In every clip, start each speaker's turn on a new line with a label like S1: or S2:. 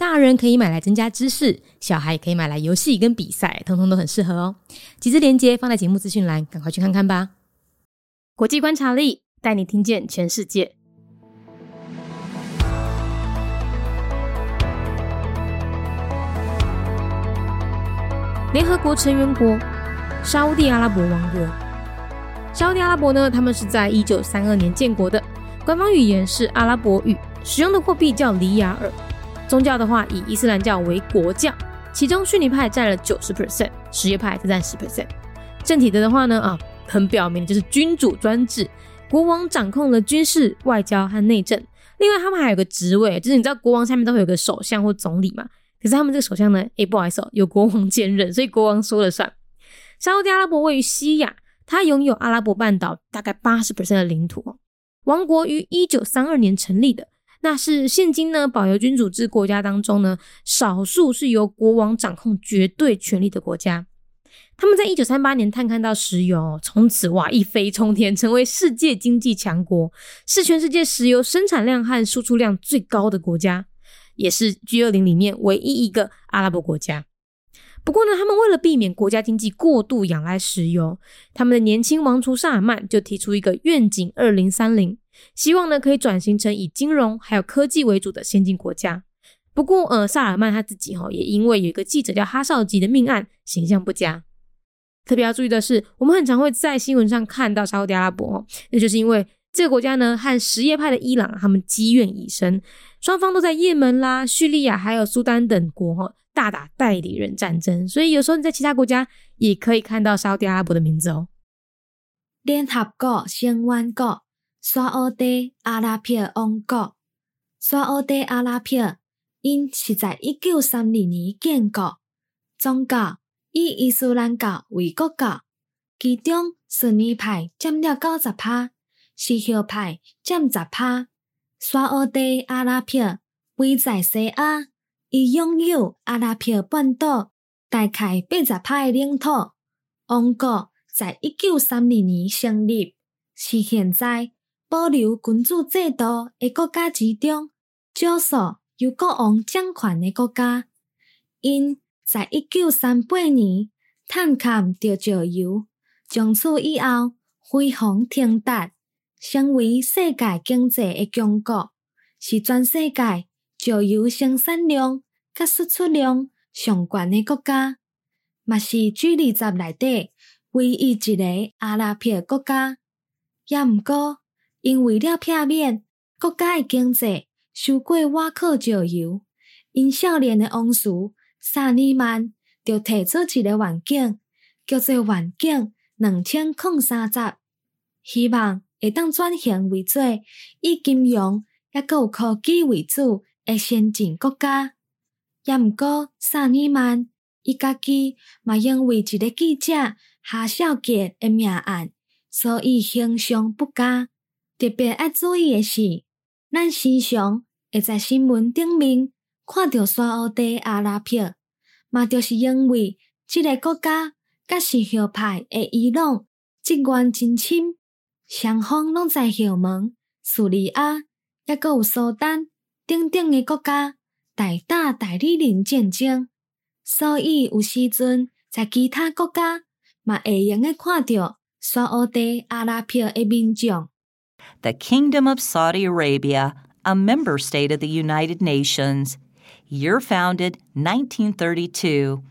S1: 大人可以买来增加知识，小孩也可以买来游戏跟比赛，通通都很适合哦。几支链接放在节目资讯栏，赶快去看看吧。国际观察力带你听见全世界。联合国成员国沙地阿拉伯王国，沙地阿拉伯呢，他们是在一九三二年建国的，官方语言是阿拉伯语，使用的货币叫里亚尔。宗教的话，以伊斯兰教为国教，其中逊尼派占了九十 percent，什叶派则占十 percent。政体的的话呢，啊，很表明就是君主专制，国王掌控了军事、外交和内政。另外，他们还有个职位，就是你知道国王下面都会有个首相或总理嘛？可是他们这个首相呢，哎，不好意思哦，有国王兼任，所以国王说了算。沙特阿拉伯位于西亚，它拥有阿拉伯半岛大概八十 percent 的领土。王国于一九三二年成立的。那是现今呢，保留君主制国家当中呢，少数是由国王掌控绝对权力的国家。他们在一九三八年探勘到石油，从此哇一飞冲天，成为世界经济强国，是全世界石油生产量和输出量最高的国家，也是 G 二零里面唯一一个阿拉伯国家。不过呢，他们为了避免国家经济过度仰赖石油，他们的年轻王储萨尔曼就提出一个愿景二零三零。希望呢可以转型成以金融还有科技为主的先进国家。不过，呃，萨尔曼他自己哈也因为有一个记者叫哈绍吉的命案，形象不佳。特别要注意的是，我们很常会在新闻上看到沙特阿拉伯，那就是因为这个国家呢和什叶派的伊朗他们积怨已深，双方都在也门啦、叙利亚还有苏丹等国哈大打代理人战争，所以有时候你在其他国家也可以看到沙特阿拉伯的名字哦。
S2: 联合国成员国。沙俄地阿拉伯王国，沙俄地阿拉伯因是在一九三二年建国，宗教以伊斯兰教为国教，其中逊尼派占了九十趴，西叶派占十趴。沙俄地阿拉伯位在西亚，伊拥有阿拉伯半岛大概八十趴的领土。王国在一九三二年成立，是现在。保留君主制度的国家之中，少数由国王掌权的国家。因在一九三八年探勘着石油，从此以后辉煌腾达，成为世界经济的强国，是全世界石油生产量甲输出量上悬的国家，嘛是 G 二十内底唯一一个阿拉伯国家。也毋过。因为了片面，国家的经济受过瓦克石油，因少年的王叔萨尼曼就提出一个愿景，叫做“愿景两千零三十”，希望会当转型为做以金融也有科技为主的先进国家。也毋过，萨尼曼伊家己嘛因为一个记者夏少杰的命案，所以形象不佳。特别要注意的是，咱时常会在新闻顶面看到沙俄地阿拉伯，嘛就是因为这个国家甲是叶派的伊朗职员真亲，双方拢在后门、叙利亚，也阁有苏丹等等的国家大打代理人战争，所以有时阵在其他国家嘛会用诶看到沙俄地阿拉伯的民众。
S3: The Kingdom of Saudi Arabia, a member state of the United Nations. Year founded 1932.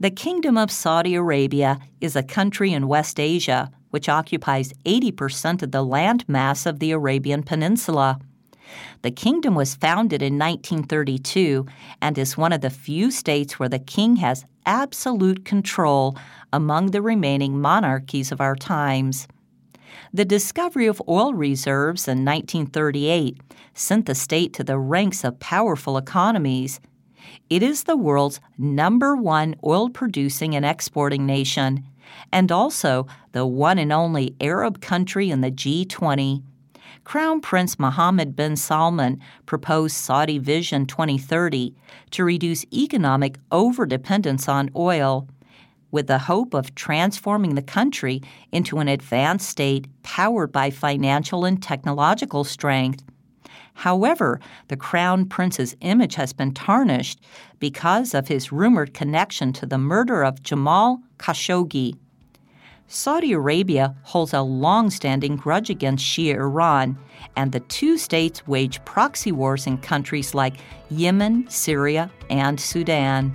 S3: The Kingdom of Saudi Arabia is a country in West Asia which occupies 80% of the land mass of the Arabian Peninsula. The kingdom was founded in 1932 and is one of the few states where the king has absolute control among the remaining monarchies of our times. The discovery of oil reserves in 1938 sent the state to the ranks of powerful economies. It is the world's number one oil producing and exporting nation, and also the one and only Arab country in the G20. Crown Prince Mohammed bin Salman proposed Saudi Vision 2030 to reduce economic overdependence on oil, with the hope of transforming the country into an advanced state powered by financial and technological strength. However, the Crown Prince's image has been tarnished because of his rumored connection to the murder of Jamal Khashoggi. Saudi Arabia holds a long standing grudge against Shia Iran, and the two states wage proxy wars in countries like Yemen, Syria, and Sudan.